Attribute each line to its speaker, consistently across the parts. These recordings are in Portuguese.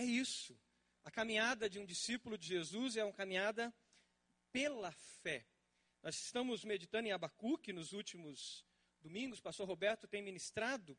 Speaker 1: É isso. A caminhada de um discípulo de Jesus é uma caminhada pela fé. Nós estamos meditando em Abacuque nos últimos domingos. O pastor Roberto tem ministrado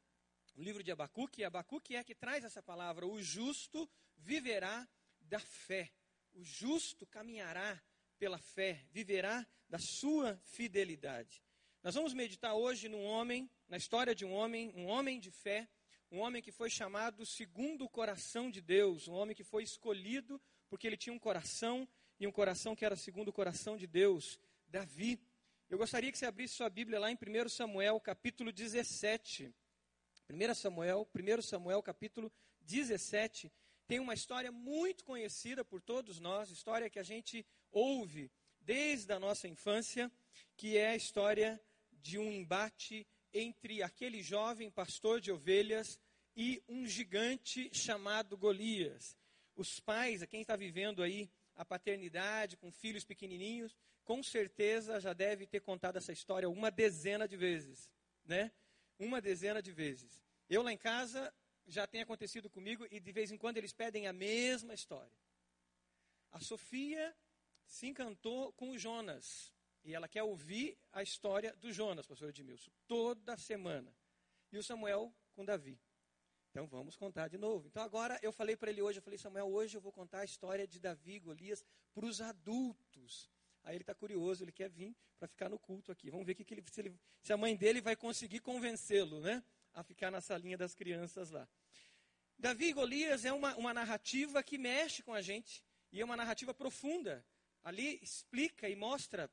Speaker 1: o livro de Abacuque. E Abacuque é que traz essa palavra: o justo viverá da fé. O justo caminhará pela fé, viverá da sua fidelidade. Nós vamos meditar hoje num homem, na história de um homem, um homem de fé, um homem que foi chamado segundo o coração de Deus, um homem que foi escolhido porque ele tinha um coração e um coração que era segundo o coração de Deus, Davi. Eu gostaria que você abrisse sua Bíblia lá em 1 Samuel, capítulo 17. 1 Samuel, 1 Samuel, capítulo 17, tem uma história muito conhecida por todos nós, história que a gente ouve desde a nossa infância, que é a história de um embate entre aquele jovem pastor de ovelhas e um gigante chamado Golias. Os pais, quem está vivendo aí a paternidade com filhos pequenininhos, com certeza já deve ter contado essa história uma dezena de vezes, né? Uma dezena de vezes. Eu lá em casa já tem acontecido comigo e de vez em quando eles pedem a mesma história. A Sofia se encantou com o Jonas e ela quer ouvir a história do Jonas, pastor Edmilson, toda semana. E o Samuel com Davi. Então vamos contar de novo. Então agora eu falei para ele hoje, eu falei, Samuel, hoje eu vou contar a história de Davi e Golias para os adultos. Aí ele está curioso, ele quer vir para ficar no culto aqui. Vamos ver que que ele, se, ele, se a mãe dele vai conseguir convencê-lo, né? A ficar na salinha das crianças lá. Davi e Golias é uma, uma narrativa que mexe com a gente e é uma narrativa profunda. Ali explica e mostra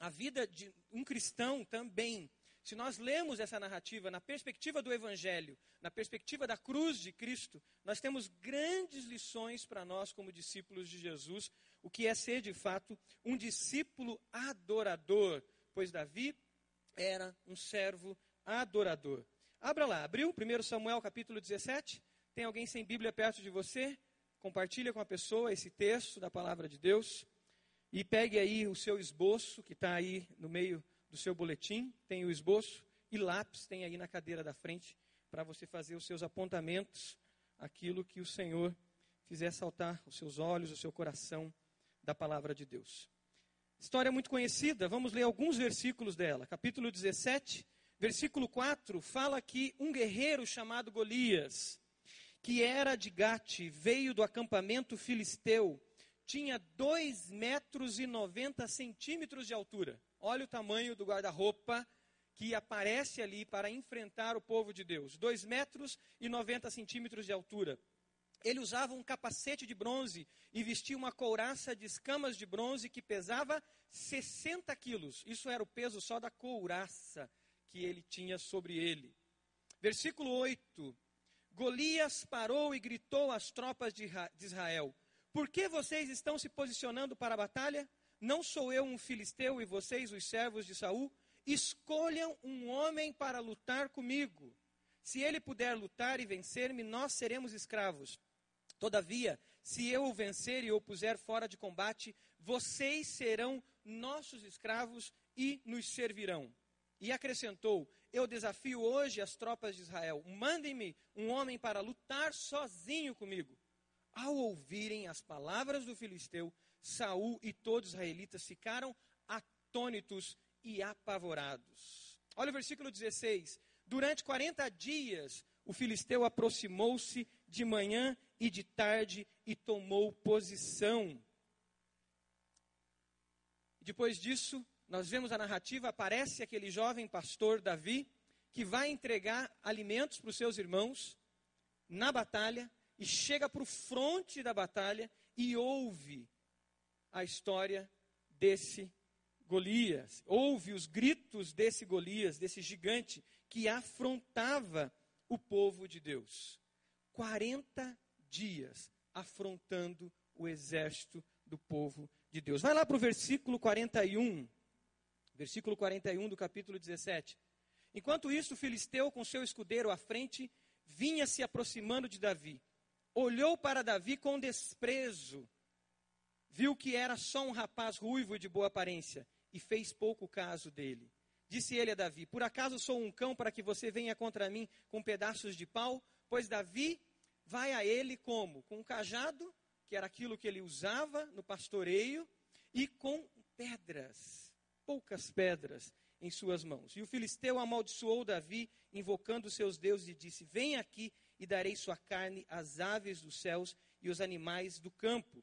Speaker 1: a vida de um cristão também se nós lemos essa narrativa na perspectiva do Evangelho, na perspectiva da cruz de Cristo, nós temos grandes lições para nós, como discípulos de Jesus, o que é ser de fato um discípulo adorador, pois Davi era um servo adorador. Abra lá, abriu 1 Samuel capítulo 17. Tem alguém sem Bíblia perto de você? Compartilha com a pessoa esse texto da palavra de Deus. E pegue aí o seu esboço, que está aí no meio do seu boletim, tem o esboço, e lápis tem aí na cadeira da frente, para você fazer os seus apontamentos, aquilo que o Senhor fizer saltar os seus olhos, o seu coração da palavra de Deus. História muito conhecida, vamos ler alguns versículos dela. Capítulo 17, versículo 4, fala que um guerreiro chamado Golias, que era de Gate, veio do acampamento filisteu, tinha 2 metros e 90 centímetros de altura. Olha o tamanho do guarda-roupa que aparece ali para enfrentar o povo de Deus. 2 metros e 90 centímetros de altura. Ele usava um capacete de bronze e vestia uma couraça de escamas de bronze que pesava 60 quilos. Isso era o peso só da couraça que ele tinha sobre ele. Versículo 8: Golias parou e gritou às tropas de Israel: Por que vocês estão se posicionando para a batalha? Não sou eu um filisteu e vocês, os servos de Saul? Escolham um homem para lutar comigo. Se ele puder lutar e vencer-me, nós seremos escravos. Todavia, se eu o vencer e o puser fora de combate, vocês serão nossos escravos e nos servirão. E acrescentou: Eu desafio hoje as tropas de Israel. Mandem-me um homem para lutar sozinho comigo. Ao ouvirem as palavras do filisteu, Saul e todos os israelitas ficaram atônitos e apavorados. Olha o versículo 16. Durante 40 dias, o filisteu aproximou-se de manhã e de tarde e tomou posição. Depois disso, nós vemos a narrativa, aparece aquele jovem pastor Davi, que vai entregar alimentos para os seus irmãos na batalha, e chega para o fronte da batalha e ouve a história desse Golias, ouve os gritos desse Golias, desse gigante que afrontava o povo de Deus. 40 dias afrontando o exército do povo de Deus. Vai lá para o versículo 41. Versículo 41 do capítulo 17. Enquanto isso, o filisteu, com seu escudeiro à frente, vinha se aproximando de Davi. Olhou para Davi com desprezo viu que era só um rapaz ruivo e de boa aparência e fez pouco caso dele. Disse ele a Davi: Por acaso sou um cão para que você venha contra mim com pedaços de pau? Pois Davi vai a ele como? Com um cajado, que era aquilo que ele usava no pastoreio, e com pedras, poucas pedras em suas mãos. E o filisteu amaldiçoou Davi, invocando seus deuses, e disse: Vem aqui e darei sua carne às aves dos céus e os animais do campo.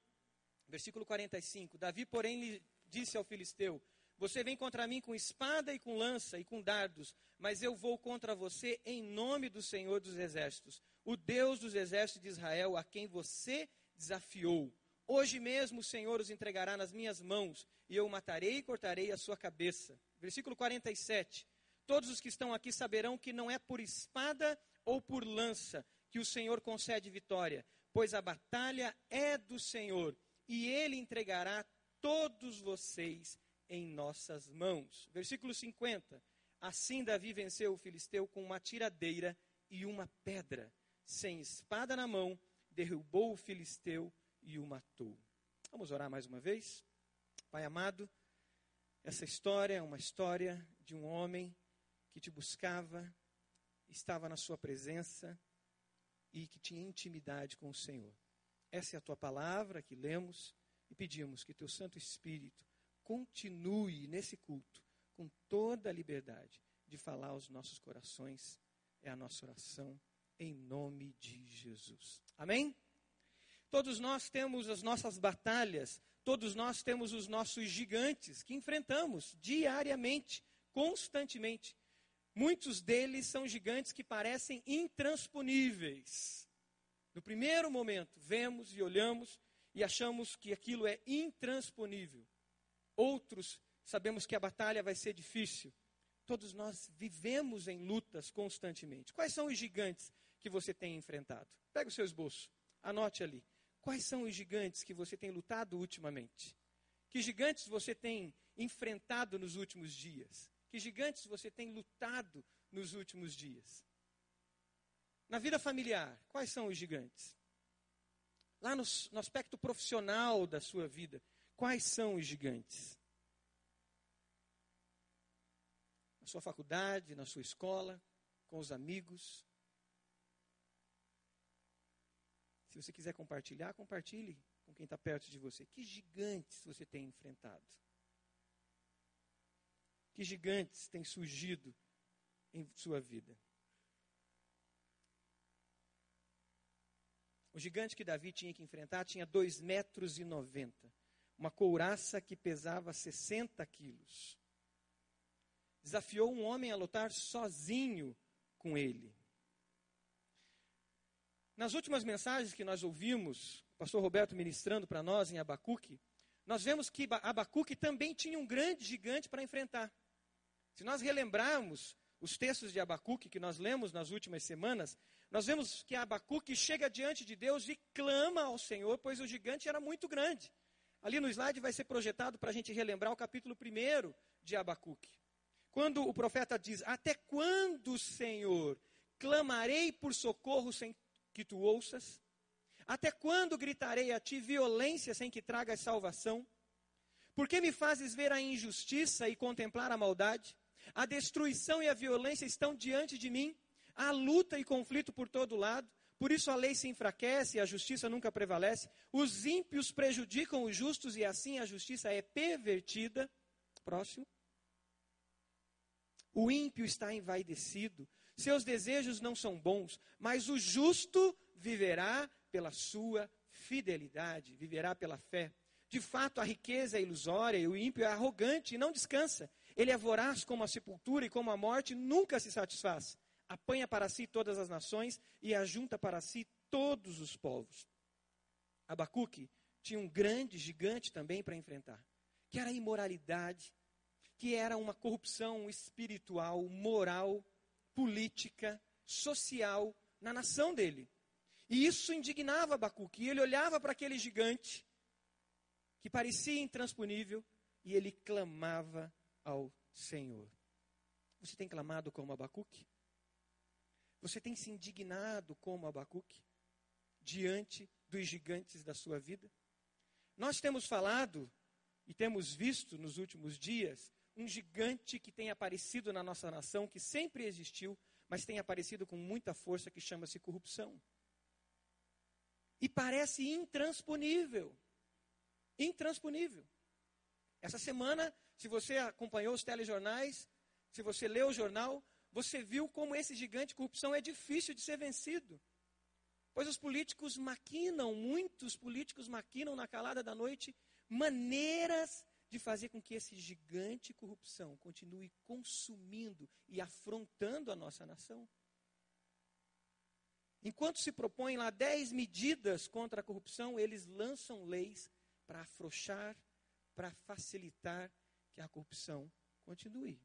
Speaker 1: Versículo 45. Davi, porém, lhe disse ao filisteu: Você vem contra mim com espada e com lança e com dardos, mas eu vou contra você em nome do Senhor dos Exércitos, o Deus dos Exércitos de Israel, a quem você desafiou. Hoje mesmo o Senhor os entregará nas minhas mãos, e eu o matarei e cortarei a sua cabeça. Versículo 47. Todos os que estão aqui saberão que não é por espada ou por lança que o Senhor concede vitória, pois a batalha é do Senhor, e ele entregará todos vocês em nossas mãos. Versículo 50. Assim Davi venceu o filisteu com uma tiradeira e uma pedra. Sem espada na mão, derrubou o filisteu e o matou. Vamos orar mais uma vez? Pai amado, essa história é uma história de um homem que te buscava, estava na sua presença e que tinha intimidade com o Senhor. Essa é a tua palavra que lemos e pedimos que teu Santo Espírito continue nesse culto com toda a liberdade de falar aos nossos corações. É a nossa oração em nome de Jesus. Amém? Todos nós temos as nossas batalhas, todos nós temos os nossos gigantes que enfrentamos diariamente, constantemente. Muitos deles são gigantes que parecem intransponíveis. No primeiro momento, vemos e olhamos e achamos que aquilo é intransponível. Outros sabemos que a batalha vai ser difícil. Todos nós vivemos em lutas constantemente. Quais são os gigantes que você tem enfrentado? Pega o seu esboço, anote ali. Quais são os gigantes que você tem lutado ultimamente? Que gigantes você tem enfrentado nos últimos dias? Que gigantes você tem lutado nos últimos dias? Na vida familiar, quais são os gigantes? Lá no, no aspecto profissional da sua vida, quais são os gigantes? Na sua faculdade, na sua escola, com os amigos, Se você quiser compartilhar, compartilhe com quem está perto de você. Que gigantes você tem enfrentado? Que gigantes têm surgido em sua vida? O gigante que Davi tinha que enfrentar tinha 2 metros e 90. Uma couraça que pesava 60 quilos. Desafiou um homem a lutar sozinho com ele. Nas últimas mensagens que nós ouvimos, o pastor Roberto ministrando para nós em Abacuque, nós vemos que Abacuque também tinha um grande gigante para enfrentar. Se nós relembrarmos os textos de Abacuque que nós lemos nas últimas semanas, nós vemos que Abacuque chega diante de Deus e clama ao Senhor, pois o gigante era muito grande. Ali no slide vai ser projetado para a gente relembrar o capítulo 1 de Abacuque. Quando o profeta diz: Até quando, Senhor, clamarei por socorro sem que tu ouças? Até quando gritarei a ti violência sem que tragas salvação? Por que me fazes ver a injustiça e contemplar a maldade? A destruição e a violência estão diante de mim, há luta e conflito por todo lado. Por isso a lei se enfraquece e a justiça nunca prevalece. Os ímpios prejudicam os justos e assim a justiça é pervertida. Próximo. O ímpio está envaidecido, seus desejos não são bons, mas o justo viverá pela sua fidelidade, viverá pela fé. De fato, a riqueza é ilusória e o ímpio é arrogante e não descansa. Ele é voraz como a sepultura e como a morte, nunca se satisfaz. Apanha para si todas as nações e ajunta para si todos os povos. Abacuque tinha um grande gigante também para enfrentar, que era a imoralidade, que era uma corrupção espiritual, moral, política, social na nação dele. E isso indignava Abacuque. E ele olhava para aquele gigante, que parecia intransponível, e ele clamava ao Senhor. Você tem clamado como Abacuque? Você tem se indignado como Abacuque diante dos gigantes da sua vida? Nós temos falado e temos visto nos últimos dias um gigante que tem aparecido na nossa nação, que sempre existiu, mas tem aparecido com muita força, que chama-se corrupção. e parece intransponível. Intransponível. Essa semana, se você acompanhou os telejornais, se você leu o jornal, você viu como esse gigante de corrupção é difícil de ser vencido. Pois os políticos maquinam, muitos políticos maquinam na calada da noite maneiras de fazer com que esse gigante corrupção continue consumindo e afrontando a nossa nação. Enquanto se propõem lá dez medidas contra a corrupção, eles lançam leis para afrouxar, para facilitar que a corrupção continue.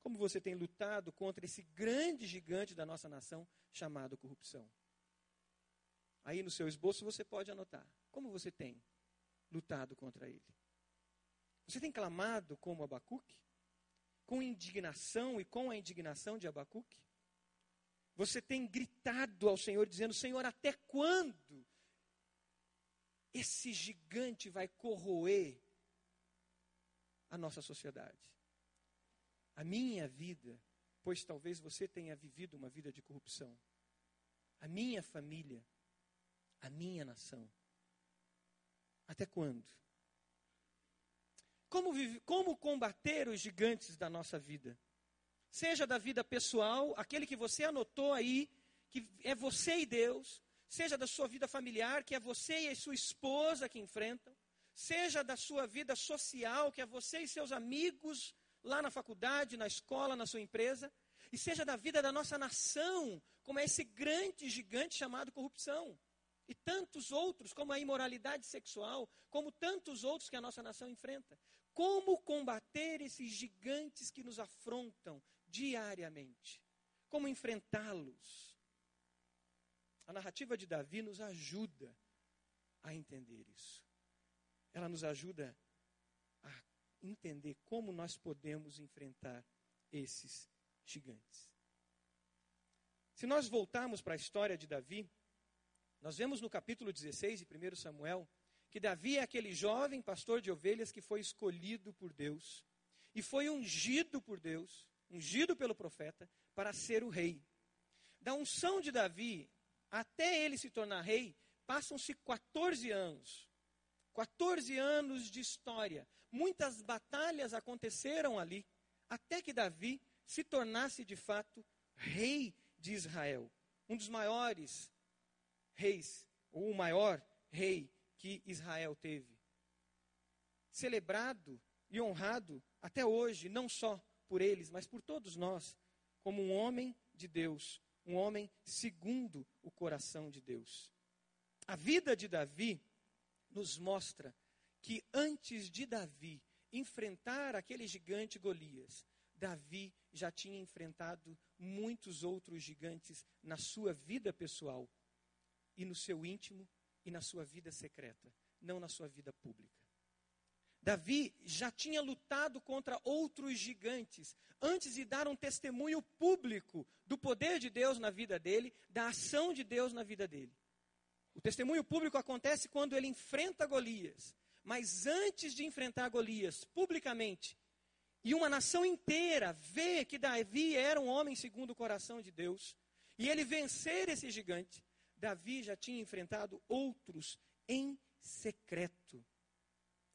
Speaker 1: Como você tem lutado contra esse grande gigante da nossa nação chamado corrupção? Aí no seu esboço você pode anotar. Como você tem lutado contra ele? Você tem clamado como Abacuque? Com indignação e com a indignação de Abacuque? Você tem gritado ao Senhor, dizendo: Senhor, até quando esse gigante vai corroer a nossa sociedade? A minha vida, pois talvez você tenha vivido uma vida de corrupção. A minha família, a minha nação. Até quando? Como, vive, como combater os gigantes da nossa vida? Seja da vida pessoal, aquele que você anotou aí, que é você e Deus, seja da sua vida familiar, que é você e a sua esposa que enfrentam, seja da sua vida social, que é você e seus amigos lá na faculdade, na escola, na sua empresa, e seja da vida da nossa nação, como é esse grande gigante chamado corrupção. E tantos outros, como a imoralidade sexual, como tantos outros que a nossa nação enfrenta. Como combater esses gigantes que nos afrontam diariamente? Como enfrentá-los? A narrativa de Davi nos ajuda a entender isso. Ela nos ajuda a entender como nós podemos enfrentar esses gigantes. Se nós voltarmos para a história de Davi, nós vemos no capítulo 16 de 1 Samuel que Davi é aquele jovem pastor de ovelhas que foi escolhido por Deus e foi ungido por Deus, ungido pelo profeta, para ser o rei. Da unção de Davi até ele se tornar rei, passam-se 14 anos. 14 anos de história. Muitas batalhas aconteceram ali, até que Davi se tornasse de fato rei de Israel. Um dos maiores reis, ou o maior rei que Israel teve. Celebrado e honrado até hoje, não só por eles, mas por todos nós, como um homem de Deus, um homem segundo o coração de Deus. A vida de Davi nos mostra que antes de Davi enfrentar aquele gigante Golias, Davi já tinha enfrentado muitos outros gigantes na sua vida pessoal e no seu íntimo e na sua vida secreta, não na sua vida pública. Davi já tinha lutado contra outros gigantes antes de dar um testemunho público do poder de Deus na vida dele, da ação de Deus na vida dele. O testemunho público acontece quando ele enfrenta Golias, mas antes de enfrentar Golias publicamente, e uma nação inteira vê que Davi era um homem segundo o coração de Deus, e ele vencer esse gigante, Davi já tinha enfrentado outros em secreto.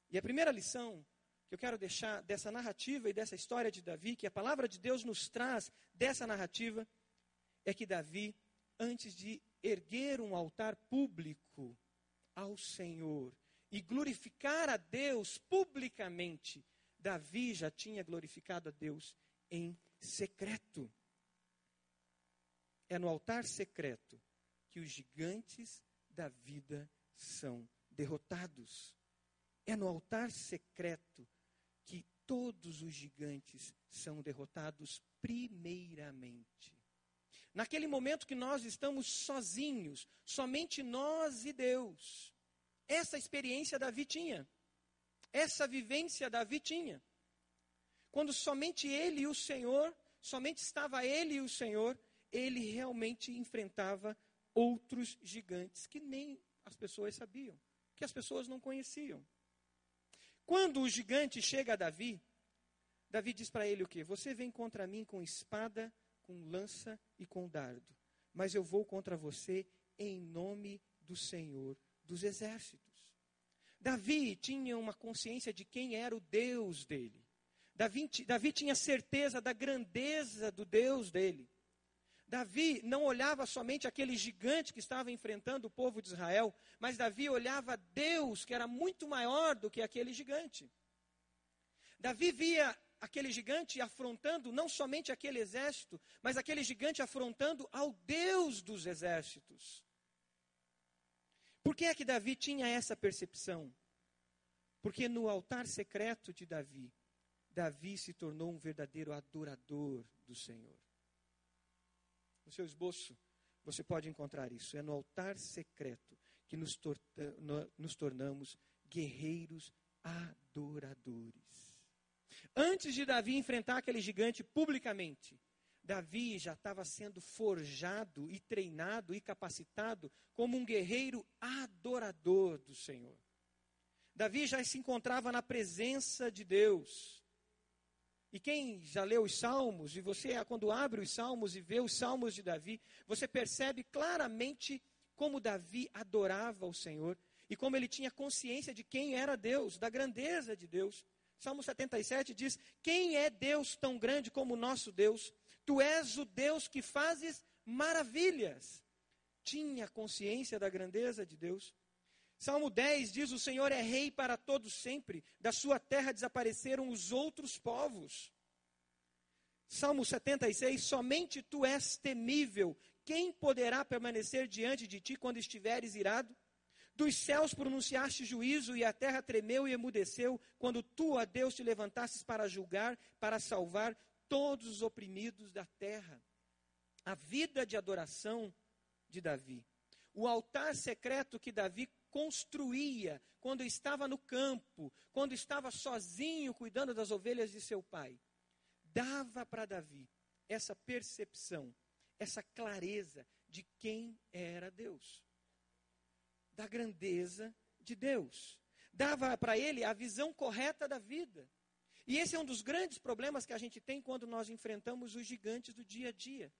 Speaker 1: E a primeira lição que eu quero deixar dessa narrativa e dessa história de Davi, que a palavra de Deus nos traz dessa narrativa, é que Davi, antes de erguer um altar público ao Senhor e glorificar a Deus publicamente, Davi já tinha glorificado a Deus em secreto. É no altar secreto que os gigantes da vida são derrotados. É no altar secreto que todos os gigantes são derrotados primeiramente. Naquele momento que nós estamos sozinhos, somente nós e Deus. Essa experiência Davi tinha. Essa vivência Davi tinha. Quando somente ele e o Senhor, somente estava ele e o Senhor, ele realmente enfrentava outros gigantes que nem as pessoas sabiam, que as pessoas não conheciam. Quando o gigante chega a Davi, Davi diz para ele o quê? Você vem contra mim com espada, com lança e com dardo, mas eu vou contra você em nome do Senhor dos exércitos. Davi tinha uma consciência de quem era o Deus dele. Davi, Davi tinha certeza da grandeza do Deus dele. Davi não olhava somente aquele gigante que estava enfrentando o povo de Israel, mas Davi olhava Deus, que era muito maior do que aquele gigante. Davi via aquele gigante afrontando não somente aquele exército, mas aquele gigante afrontando ao Deus dos exércitos. Por que é que Davi tinha essa percepção? Porque no altar secreto de Davi, Davi se tornou um verdadeiro adorador do Senhor. No seu esboço, você pode encontrar isso. É no altar secreto que nos, tor nos tornamos guerreiros adoradores. Antes de Davi enfrentar aquele gigante publicamente, Davi já estava sendo forjado e treinado e capacitado como um guerreiro adorador do Senhor. Davi já se encontrava na presença de Deus. E quem já leu os Salmos, e você, quando abre os Salmos e vê os Salmos de Davi, você percebe claramente como Davi adorava o Senhor e como ele tinha consciência de quem era Deus, da grandeza de Deus. Salmo 77 diz: Quem é Deus tão grande como o nosso Deus? Tu és o Deus que fazes maravilhas. Tinha consciência da grandeza de Deus. Salmo 10 diz: O Senhor é rei para todos sempre, da sua terra desapareceram os outros povos. Salmo 76: Somente tu és temível, quem poderá permanecer diante de ti quando estiveres irado? Dos céus pronunciaste juízo e a terra tremeu e emudeceu, quando tu, a Deus, te levantasses para julgar, para salvar todos os oprimidos da terra. A vida de adoração de Davi. O altar secreto que Davi construía quando estava no campo, quando estava sozinho cuidando das ovelhas de seu pai. Dava para Davi essa percepção, essa clareza de quem era Deus, da grandeza de Deus. Dava para ele a visão correta da vida. E esse é um dos grandes problemas que a gente tem quando nós enfrentamos os gigantes do dia a dia.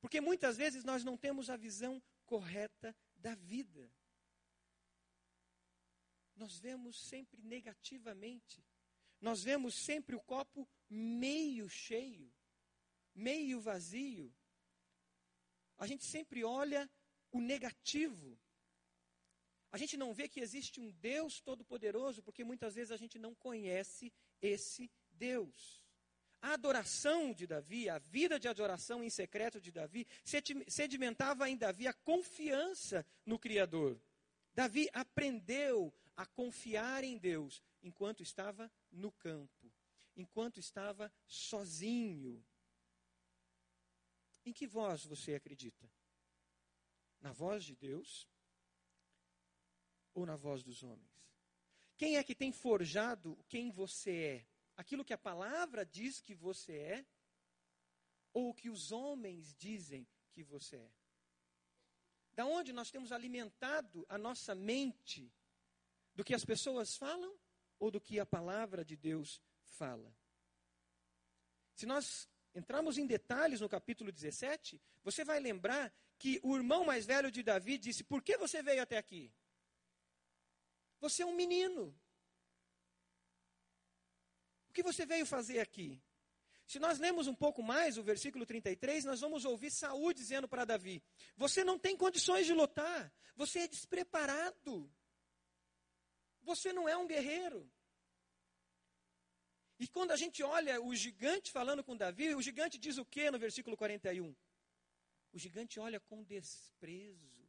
Speaker 1: Porque muitas vezes nós não temos a visão correta da vida nós vemos sempre negativamente. Nós vemos sempre o copo meio cheio, meio vazio. A gente sempre olha o negativo. A gente não vê que existe um Deus todo-poderoso, porque muitas vezes a gente não conhece esse Deus. A adoração de Davi, a vida de adoração em secreto de Davi, sedimentava em Davi a confiança no Criador. Davi aprendeu a confiar em Deus enquanto estava no campo, enquanto estava sozinho. Em que voz você acredita? Na voz de Deus ou na voz dos homens? Quem é que tem forjado quem você é? Aquilo que a palavra diz que você é ou o que os homens dizem que você é? Da onde nós temos alimentado a nossa mente do que as pessoas falam ou do que a palavra de Deus fala? Se nós entrarmos em detalhes no capítulo 17, você vai lembrar que o irmão mais velho de Davi disse: Por que você veio até aqui? Você é um menino. O que você veio fazer aqui? Se nós lemos um pouco mais o versículo 33, nós vamos ouvir Saúl dizendo para Davi: Você não tem condições de lutar, você é despreparado. Você não é um guerreiro. E quando a gente olha o gigante falando com Davi, o gigante diz o que no versículo 41? O gigante olha com desprezo.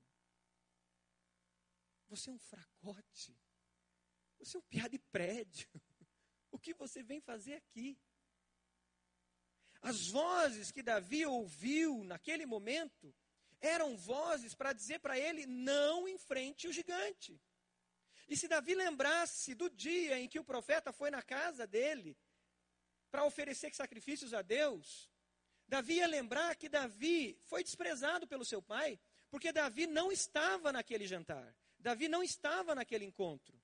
Speaker 1: Você é um fracote. É um piada de prédio. O que você vem fazer aqui? As vozes que Davi ouviu naquele momento eram vozes para dizer para ele: não enfrente o gigante. E se Davi lembrasse do dia em que o profeta foi na casa dele para oferecer sacrifícios a Deus, Davi ia lembrar que Davi foi desprezado pelo seu pai, porque Davi não estava naquele jantar. Davi não estava naquele encontro.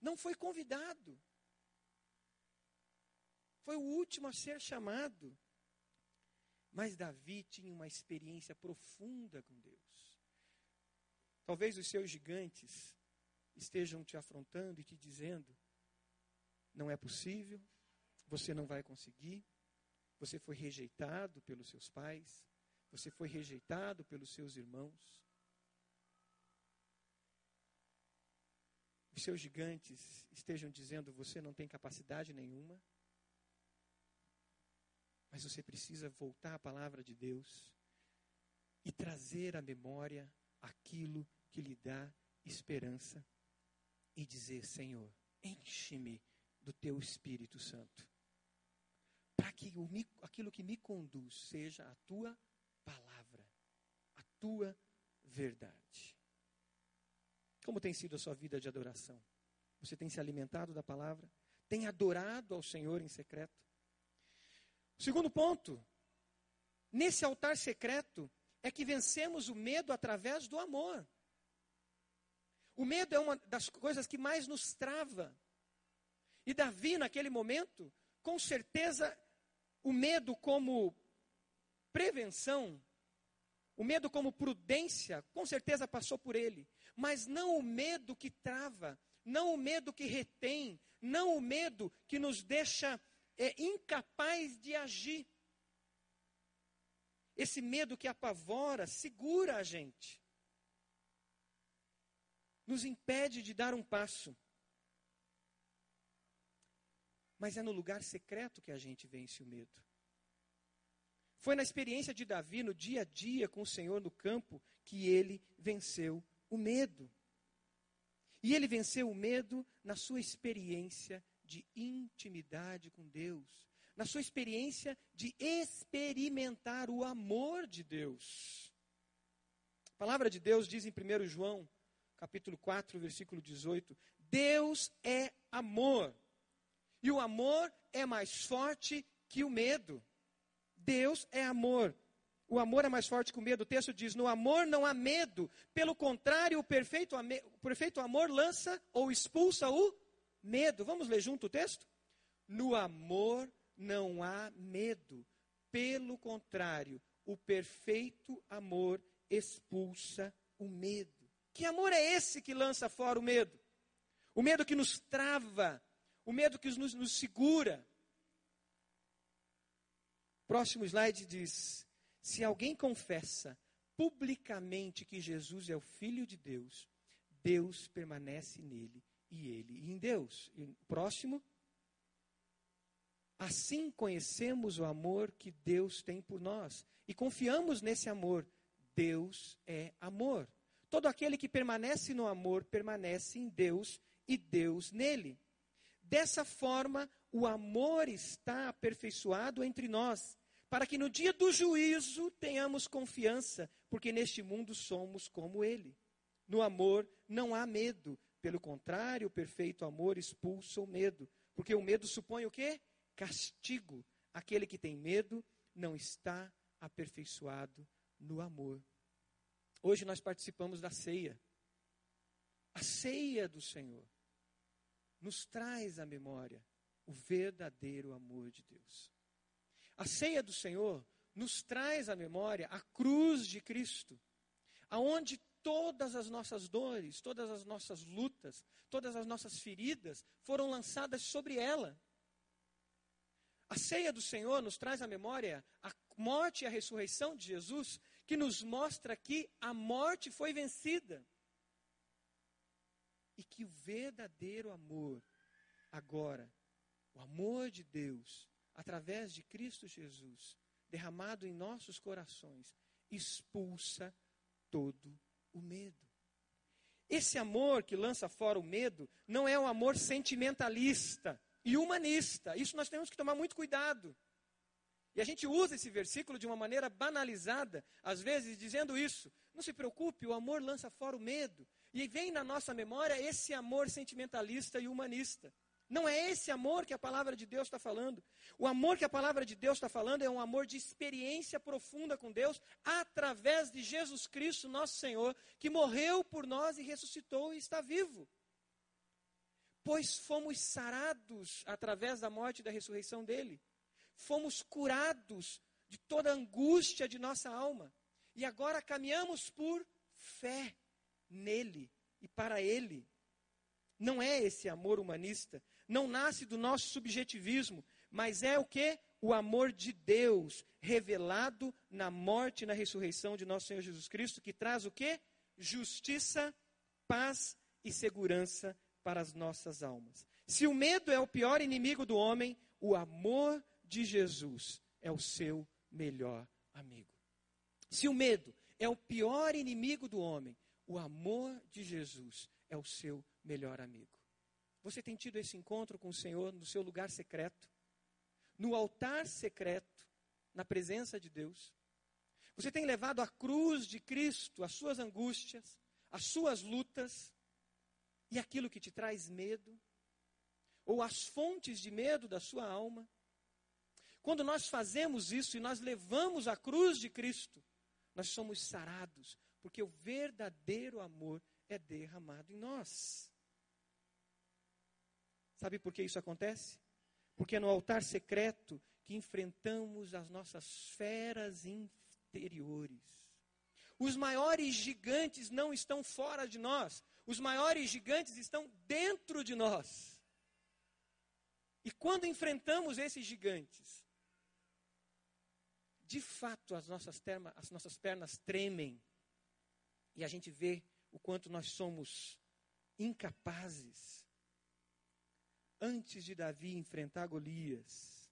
Speaker 1: Não foi convidado. Foi o último a ser chamado. Mas Davi tinha uma experiência profunda com Deus. Talvez os seus gigantes estejam te afrontando e te dizendo: não é possível, você não vai conseguir, você foi rejeitado pelos seus pais, você foi rejeitado pelos seus irmãos. Os seus gigantes estejam dizendo: você não tem capacidade nenhuma, mas você precisa voltar à palavra de Deus e trazer à memória aquilo que lhe dá esperança e dizer: Senhor, enche-me do teu Espírito Santo, para que o, aquilo que me conduz seja a tua palavra, a tua verdade. Como tem sido a sua vida de adoração? Você tem se alimentado da palavra? Tem adorado ao Senhor em secreto? Segundo ponto, nesse altar secreto é que vencemos o medo através do amor. O medo é uma das coisas que mais nos trava. E Davi, naquele momento, com certeza, o medo como prevenção, o medo como prudência, com certeza passou por ele. Mas não o medo que trava, não o medo que retém, não o medo que nos deixa é, incapaz de agir. Esse medo que apavora, segura a gente nos impede de dar um passo. Mas é no lugar secreto que a gente vence o medo. Foi na experiência de Davi, no dia a dia com o Senhor no campo, que ele venceu o medo. E ele venceu o medo na sua experiência de intimidade com Deus, na sua experiência de experimentar o amor de Deus. A palavra de Deus diz em 1 João capítulo 4, versículo 18: Deus é amor. E o amor é mais forte que o medo. Deus é amor. O amor é mais forte que o medo. O texto diz: No amor não há medo. Pelo contrário, o perfeito, o perfeito amor lança ou expulsa o medo. Vamos ler junto o texto? No amor não há medo. Pelo contrário, o perfeito amor expulsa o medo. Que amor é esse que lança fora o medo? O medo que nos trava, o medo que nos, nos segura. Próximo slide diz: se alguém confessa publicamente que Jesus é o Filho de Deus, Deus permanece nele e ele em Deus. E próximo. Assim conhecemos o amor que Deus tem por nós e confiamos nesse amor. Deus é amor. Todo aquele que permanece no amor permanece em Deus e Deus nele. Dessa forma, o amor está aperfeiçoado entre nós, para que no dia do juízo tenhamos confiança, porque neste mundo somos como ele. No amor não há medo, pelo contrário, o perfeito amor expulsa o medo, porque o medo supõe o quê? Castigo. Aquele que tem medo não está aperfeiçoado no amor. Hoje nós participamos da ceia. A ceia do Senhor nos traz à memória o verdadeiro amor de Deus. A ceia do Senhor nos traz à memória a cruz de Cristo, aonde todas as nossas dores, todas as nossas lutas, todas as nossas feridas foram lançadas sobre ela. A ceia do Senhor nos traz à memória a morte e a ressurreição de Jesus, que nos mostra que a morte foi vencida. E que o verdadeiro amor, agora, o amor de Deus, através de Cristo Jesus, derramado em nossos corações, expulsa todo o medo. Esse amor que lança fora o medo não é um amor sentimentalista e humanista. Isso nós temos que tomar muito cuidado. E a gente usa esse versículo de uma maneira banalizada, às vezes dizendo isso. Não se preocupe, o amor lança fora o medo. E vem na nossa memória esse amor sentimentalista e humanista. Não é esse amor que a palavra de Deus está falando. O amor que a palavra de Deus está falando é um amor de experiência profunda com Deus, através de Jesus Cristo, nosso Senhor, que morreu por nós e ressuscitou e está vivo. Pois fomos sarados através da morte e da ressurreição dele fomos curados de toda a angústia de nossa alma. E agora caminhamos por fé. nele e para ele. Não é esse amor humanista, não nasce do nosso subjetivismo, mas é o que? O amor de Deus revelado na morte e na ressurreição de nosso Senhor Jesus Cristo, que traz o que? Justiça, paz e segurança para as nossas almas. Se o medo é o pior inimigo do homem, o amor de Jesus é o seu melhor amigo. Se o medo é o pior inimigo do homem, o amor de Jesus é o seu melhor amigo. Você tem tido esse encontro com o Senhor no seu lugar secreto, no altar secreto, na presença de Deus? Você tem levado a cruz de Cristo, as suas angústias, as suas lutas e aquilo que te traz medo? Ou as fontes de medo da sua alma? Quando nós fazemos isso e nós levamos a cruz de Cristo, nós somos sarados, porque o verdadeiro amor é derramado em nós. Sabe por que isso acontece? Porque é no altar secreto que enfrentamos as nossas feras interiores. Os maiores gigantes não estão fora de nós, os maiores gigantes estão dentro de nós. E quando enfrentamos esses gigantes, de fato as nossas, terma, as nossas pernas tremem e a gente vê o quanto nós somos incapazes. Antes de Davi enfrentar Golias,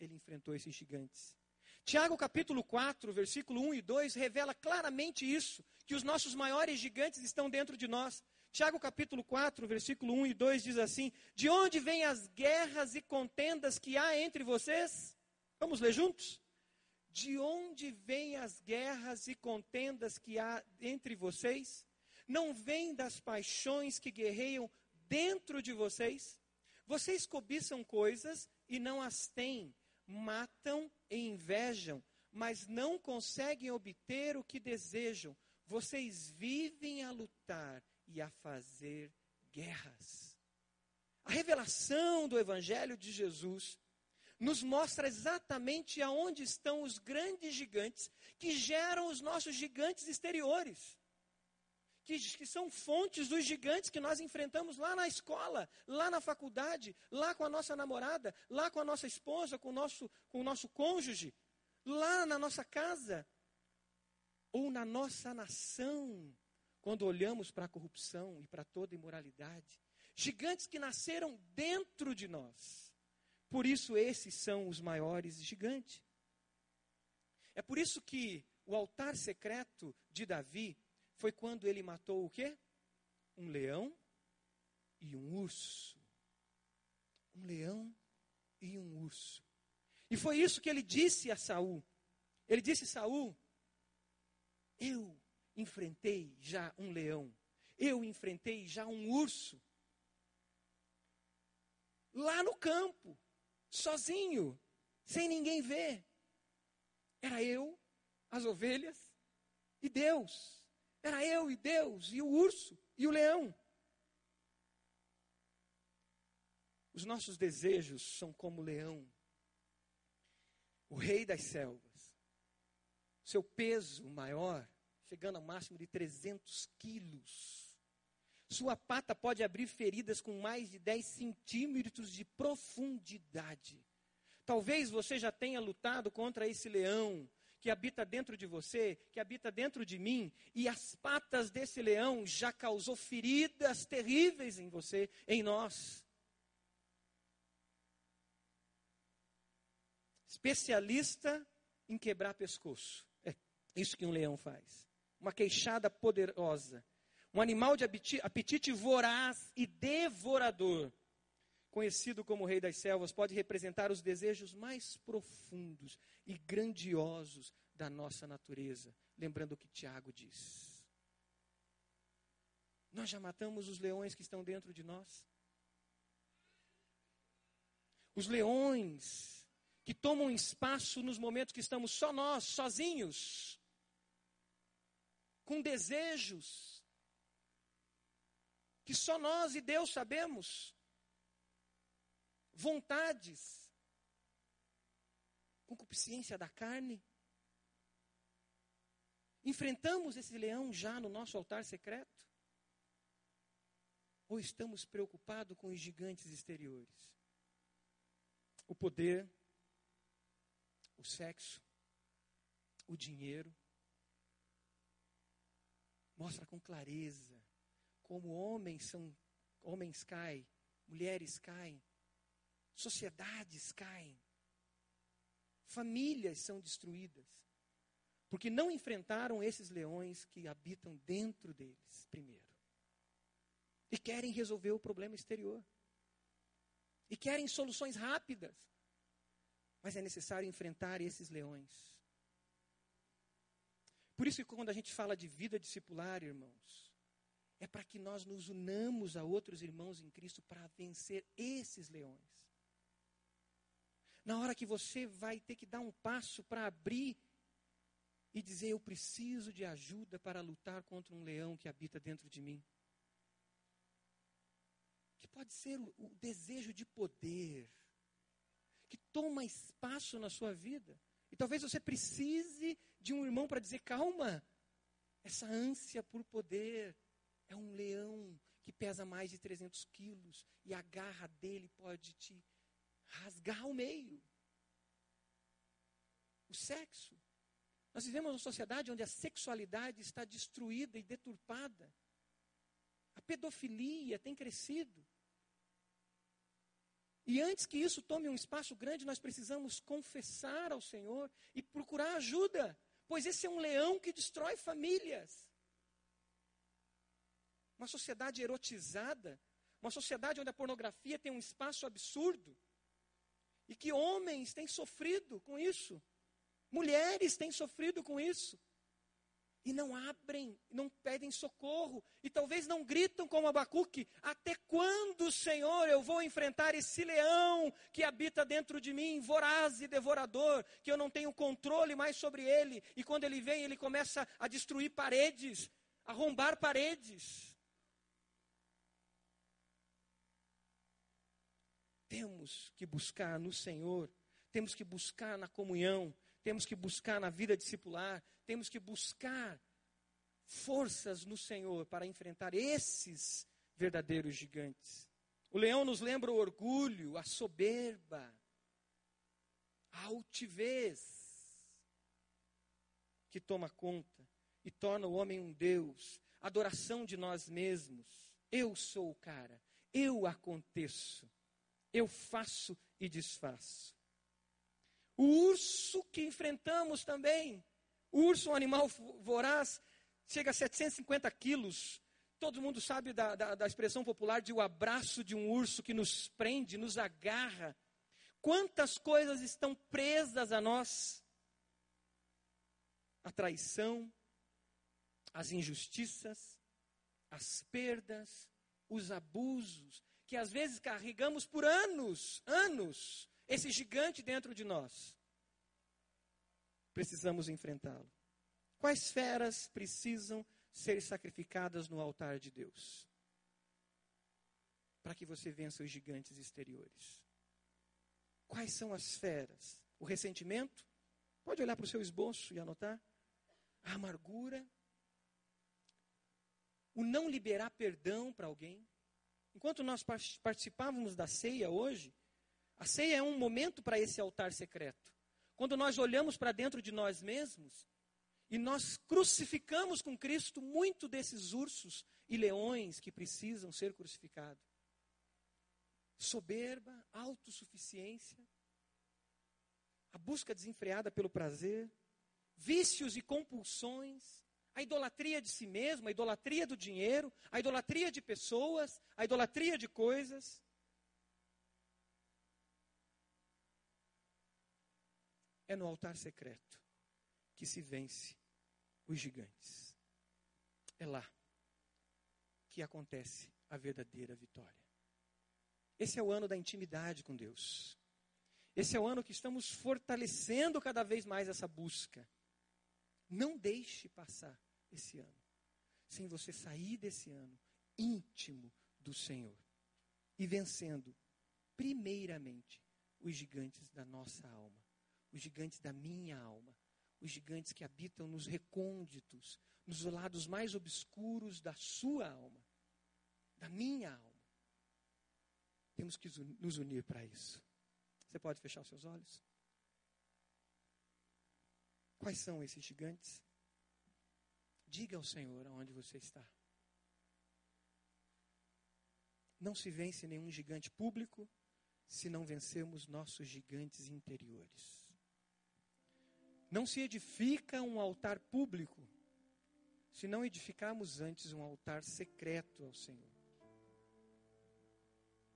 Speaker 1: ele enfrentou esses gigantes. Tiago capítulo 4, versículo 1 e 2 revela claramente isso, que os nossos maiores gigantes estão dentro de nós. Tiago capítulo 4, versículo 1 e 2 diz assim: De onde vêm as guerras e contendas que há entre vocês? Vamos ler juntos? De onde vêm as guerras e contendas que há entre vocês? Não vêm das paixões que guerreiam dentro de vocês? Vocês cobiçam coisas e não as têm, matam e invejam, mas não conseguem obter o que desejam. Vocês vivem a lutar e a fazer guerras. A revelação do Evangelho de Jesus nos mostra exatamente aonde estão os grandes gigantes que geram os nossos gigantes exteriores. Que, que, são fontes dos gigantes que nós enfrentamos lá na escola, lá na faculdade, lá com a nossa namorada, lá com a nossa esposa, com o nosso, com o nosso cônjuge, lá na nossa casa, ou na nossa nação, quando olhamos para a corrupção e para toda imoralidade. Gigantes que nasceram dentro de nós por isso, esses são os maiores gigantes. É por isso que o altar secreto de Davi foi quando ele matou o quê? Um leão e um urso. Um leão e um urso. E foi isso que ele disse a Saul. Ele disse: Saul, eu enfrentei já um leão, eu enfrentei já um urso. Lá no campo sozinho, sem ninguém ver. Era eu, as ovelhas e Deus. Era eu e Deus, e o urso e o leão. Os nossos desejos são como o leão, o rei das selvas. Seu peso maior, chegando ao máximo de 300 quilos sua pata pode abrir feridas com mais de 10 centímetros de profundidade. Talvez você já tenha lutado contra esse leão que habita dentro de você, que habita dentro de mim, e as patas desse leão já causou feridas terríveis em você, em nós. Especialista em quebrar pescoço. É isso que um leão faz. Uma queixada poderosa um animal de apetite voraz e devorador, conhecido como Rei das Selvas, pode representar os desejos mais profundos e grandiosos da nossa natureza. Lembrando o que Tiago diz. Nós já matamos os leões que estão dentro de nós. Os leões que tomam espaço nos momentos que estamos só nós, sozinhos, com desejos, que só nós e Deus sabemos. Vontades, concupiscência da carne. Enfrentamos esse leão já no nosso altar secreto? Ou estamos preocupados com os gigantes exteriores? O poder, o sexo, o dinheiro. Mostra com clareza como homens são homens caem, mulheres caem, sociedades caem, famílias são destruídas, porque não enfrentaram esses leões que habitam dentro deles primeiro. E querem resolver o problema exterior. E querem soluções rápidas. Mas é necessário enfrentar esses leões. Por isso que quando a gente fala de vida discipular, irmãos, é para que nós nos unamos a outros irmãos em Cristo para vencer esses leões. Na hora que você vai ter que dar um passo para abrir e dizer: Eu preciso de ajuda para lutar contra um leão que habita dentro de mim. Que pode ser o, o desejo de poder, que toma espaço na sua vida. E talvez você precise de um irmão para dizer: calma, essa ânsia por poder é um leão que pesa mais de 300 quilos e a garra dele pode te rasgar ao meio. O sexo. Nós vivemos uma sociedade onde a sexualidade está destruída e deturpada. A pedofilia tem crescido. E antes que isso tome um espaço grande, nós precisamos confessar ao Senhor e procurar ajuda, pois esse é um leão que destrói famílias. Uma sociedade erotizada, uma sociedade onde a pornografia tem um espaço absurdo, e que homens têm sofrido com isso, mulheres têm sofrido com isso, e não abrem, não pedem socorro, e talvez não gritam como Abacuque: Até quando, Senhor, eu vou enfrentar esse leão que habita dentro de mim, voraz e devorador, que eu não tenho controle mais sobre ele, e quando ele vem, ele começa a destruir paredes, a arrombar paredes. Temos que buscar no Senhor, temos que buscar na comunhão, temos que buscar na vida discipular, temos que buscar forças no Senhor para enfrentar esses verdadeiros gigantes. O leão nos lembra o orgulho, a soberba, a altivez que toma conta e torna o homem um Deus, adoração de nós mesmos. Eu sou o cara, eu aconteço eu faço e desfaço. O urso que enfrentamos também, o urso, um animal voraz, chega a 750 quilos. Todo mundo sabe da, da, da expressão popular de o abraço de um urso que nos prende, nos agarra. Quantas coisas estão presas a nós? A traição, as injustiças, as perdas, os abusos, que às vezes carregamos por anos, anos, esse gigante dentro de nós. Precisamos enfrentá-lo. Quais feras precisam ser sacrificadas no altar de Deus? Para que você vença os gigantes exteriores. Quais são as feras? O ressentimento? Pode olhar para o seu esboço e anotar. A amargura. O não liberar perdão para alguém. Enquanto nós participávamos da ceia hoje, a ceia é um momento para esse altar secreto. Quando nós olhamos para dentro de nós mesmos e nós crucificamos com Cristo muito desses ursos e leões que precisam ser crucificados. Soberba, autossuficiência, a busca desenfreada pelo prazer, vícios e compulsões, a idolatria de si mesmo, a idolatria do dinheiro, a idolatria de pessoas, a idolatria de coisas. É no altar secreto que se vence os gigantes. É lá que acontece a verdadeira vitória. Esse é o ano da intimidade com Deus. Esse é o ano que estamos fortalecendo cada vez mais essa busca. Não deixe passar esse ano sem você sair desse ano íntimo do Senhor e vencendo, primeiramente, os gigantes da nossa alma, os gigantes da minha alma, os gigantes que habitam nos recônditos, nos lados mais obscuros da sua alma, da minha alma. Temos que nos unir para isso. Você pode fechar os seus olhos? Quais são esses gigantes? Diga ao Senhor aonde você está. Não se vence nenhum gigante público se não vencermos nossos gigantes interiores. Não se edifica um altar público se não edificarmos antes um altar secreto ao Senhor.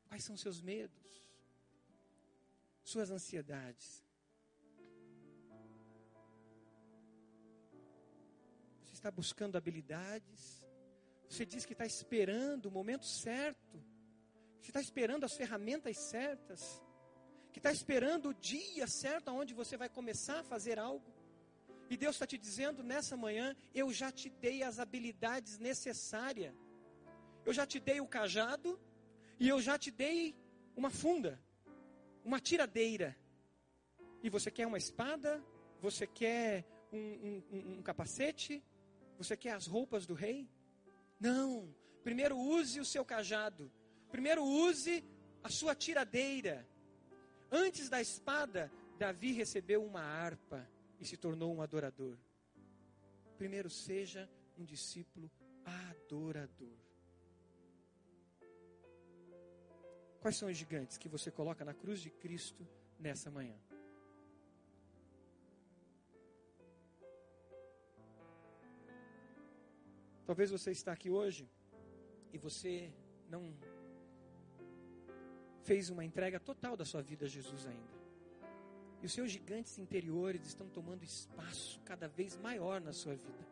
Speaker 1: Quais são seus medos? Suas ansiedades? Está buscando habilidades? Você diz que está esperando o momento certo? Você está esperando as ferramentas certas? Que está esperando o dia certo onde você vai começar a fazer algo? E Deus está te dizendo nessa manhã: eu já te dei as habilidades necessárias. Eu já te dei o cajado e eu já te dei uma funda, uma tiradeira. E você quer uma espada? Você quer um, um, um capacete? Você quer as roupas do rei? Não. Primeiro use o seu cajado. Primeiro use a sua tiradeira. Antes da espada, Davi recebeu uma harpa e se tornou um adorador. Primeiro, seja um discípulo adorador. Quais são os gigantes que você coloca na cruz de Cristo nessa manhã? Talvez você está aqui hoje e você não fez uma entrega total da sua vida a Jesus ainda. E os seus gigantes interiores estão tomando espaço cada vez maior na sua vida.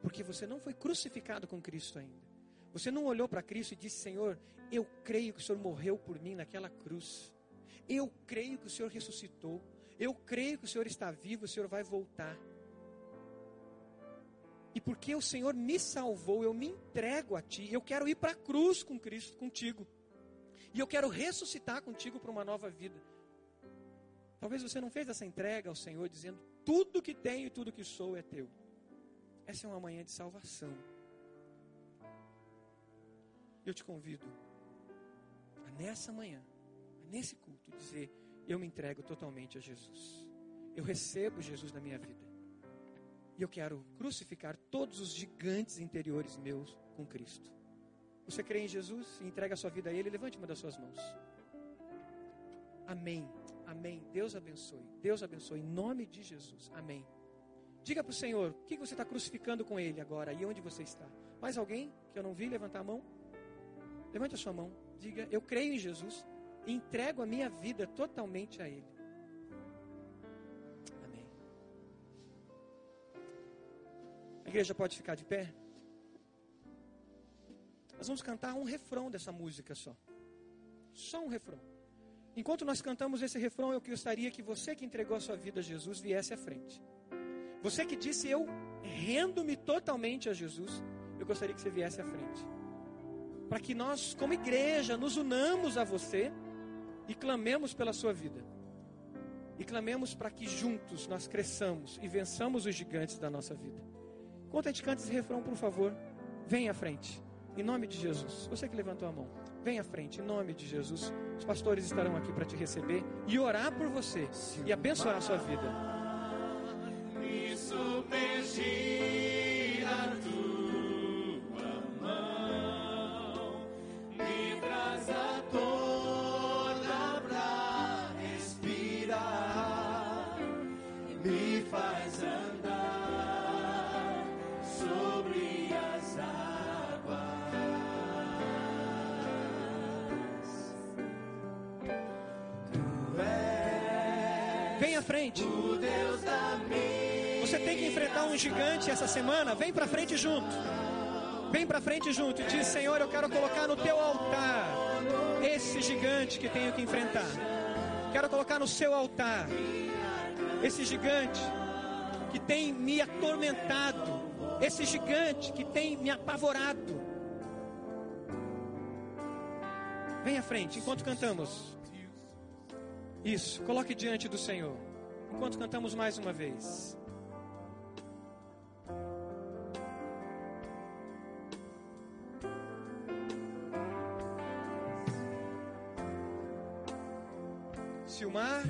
Speaker 1: Porque você não foi crucificado com Cristo ainda. Você não olhou para Cristo e disse: Senhor, eu creio que o Senhor morreu por mim naquela cruz. Eu creio que o Senhor ressuscitou. Eu creio que o Senhor está vivo, o Senhor vai voltar. E porque o Senhor me salvou, eu me entrego a Ti. Eu quero ir para a cruz com Cristo, contigo. E eu quero ressuscitar contigo para uma nova vida. Talvez você não fez essa entrega ao Senhor dizendo: tudo que tenho e tudo que sou é teu. Essa é uma manhã de salvação. Eu te convido a nessa manhã, a nesse culto, dizer: eu me entrego totalmente a Jesus. Eu recebo Jesus na minha vida. E eu quero crucificar todos os gigantes interiores meus com Cristo. Você crê em Jesus e entrega a sua vida a Ele? Levante uma das suas mãos. Amém. Amém. Deus abençoe. Deus abençoe. Em nome de Jesus. Amém. Diga para o Senhor, o que você está crucificando com Ele agora? E onde você está? Mais alguém que eu não vi levantar a mão? Levante a sua mão. Diga, eu creio em Jesus. E entrego a minha vida totalmente a Ele. Igreja pode ficar de pé? Nós vamos cantar um refrão dessa música só. Só um refrão. Enquanto nós cantamos esse refrão, eu gostaria que você que entregou a sua vida a Jesus viesse à frente. Você que disse eu rendo-me totalmente a Jesus, eu gostaria que você viesse à frente. Para que nós, como igreja, nos unamos a você e clamemos pela sua vida. E clamemos para que juntos nós cresçamos e vençamos os gigantes da nossa vida. Enquanto a gente canta esse refrão, por favor, venha à frente. Em nome de Jesus. Você que levantou a mão. Vem à frente, em nome de Jesus. Os pastores estarão aqui para te receber e orar por você e abençoar a sua vida. Um gigante essa semana. Vem para frente junto. Vem para frente junto e diz: Senhor, eu quero colocar no teu altar esse gigante que tenho que enfrentar. Quero colocar no seu altar esse gigante que tem me atormentado, esse gigante que tem me apavorado. Vem à frente enquanto cantamos. Isso, coloque diante do Senhor. enquanto cantamos mais uma vez. Silmar,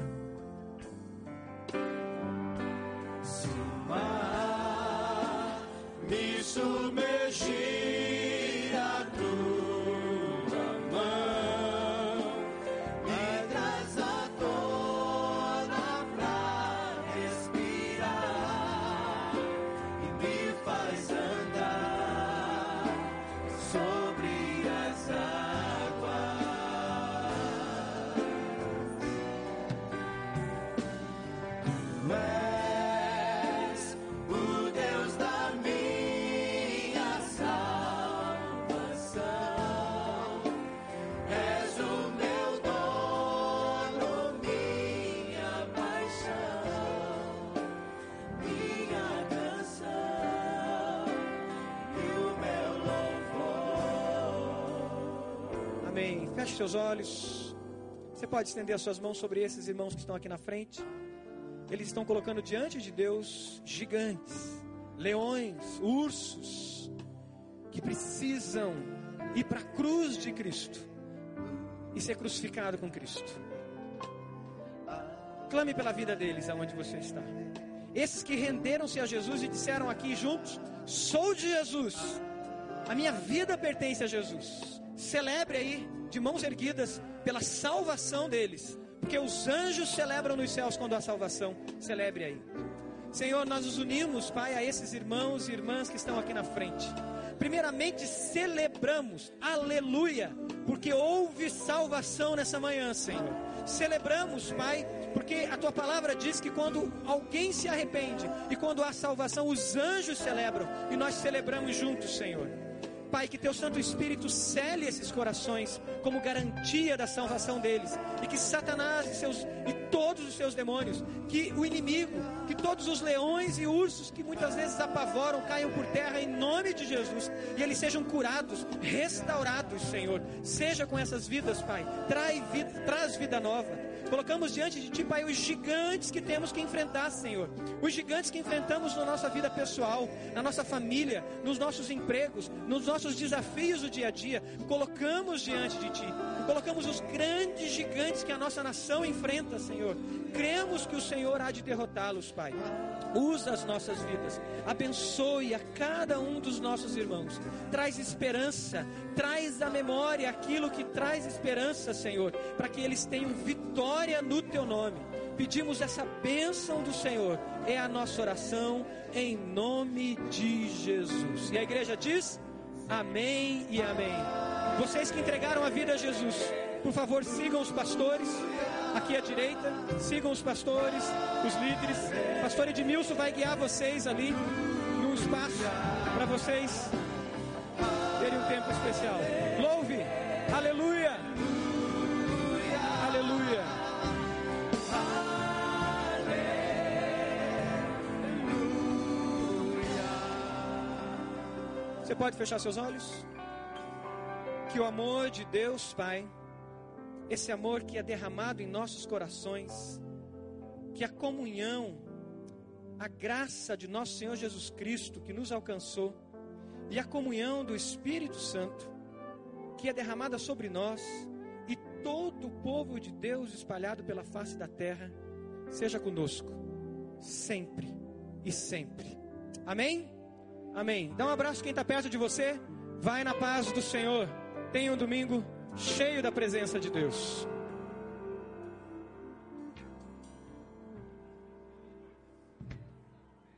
Speaker 1: olhos. Você pode estender as suas mãos sobre esses irmãos que estão aqui na frente. Eles estão colocando diante de Deus gigantes, leões, ursos, que precisam ir para a cruz de Cristo e ser crucificado com Cristo. Clame pela vida deles aonde você está. Esses que renderam-se a Jesus e disseram aqui juntos: Sou de Jesus, a minha vida pertence a Jesus. Celebre aí, de mãos erguidas, pela salvação deles, porque os anjos celebram nos céus quando há salvação. Celebre aí. Senhor, nós nos unimos, Pai, a esses irmãos e irmãs que estão aqui na frente. Primeiramente, celebramos, aleluia, porque houve salvação nessa manhã, Senhor. Celebramos, Pai, porque a tua palavra diz que quando alguém se arrepende e quando há salvação, os anjos celebram e nós celebramos juntos, Senhor. Pai, que teu Santo Espírito cele esses corações como garantia da salvação deles. E que Satanás e, seus, e todos os seus demônios, que o inimigo, que todos os leões e ursos que muitas vezes apavoram, caiam por terra em nome de Jesus. E eles sejam curados, restaurados, Senhor. Seja com essas vidas, Pai. Vida, traz vida nova. Colocamos diante de Ti, Pai, os gigantes que temos que enfrentar, Senhor. Os gigantes que enfrentamos na nossa vida pessoal, na nossa família, nos nossos empregos, nos nossos desafios do dia a dia. Colocamos diante de Ti. Colocamos os grandes gigantes que a nossa nação enfrenta, Senhor. Cremos que o Senhor há de derrotá-los, Pai. Usa as nossas vidas, abençoe a cada um dos nossos irmãos, traz esperança, traz à memória aquilo que traz esperança, Senhor, para que eles tenham vitória no Teu nome. Pedimos essa bênção do Senhor, é a nossa oração, em nome de Jesus. E a igreja diz: Amém e Amém. Vocês que entregaram a vida a Jesus, por favor, sigam os pastores aqui à direita, sigam os pastores, os líderes. Pastor Edmilson vai guiar vocês ali no espaço para vocês terem um tempo especial. Louve, Você pode fechar seus olhos? Que o amor de Deus, Pai, esse amor que é derramado em nossos corações, que a comunhão, a graça de nosso Senhor Jesus Cristo que nos alcançou, e a comunhão do Espírito Santo, que é derramada sobre nós e todo o povo de Deus espalhado pela face da terra, seja conosco, sempre e sempre. Amém? Amém. Dá um abraço quem está perto de você. Vai na paz do Senhor. Tenha um domingo cheio da presença de Deus.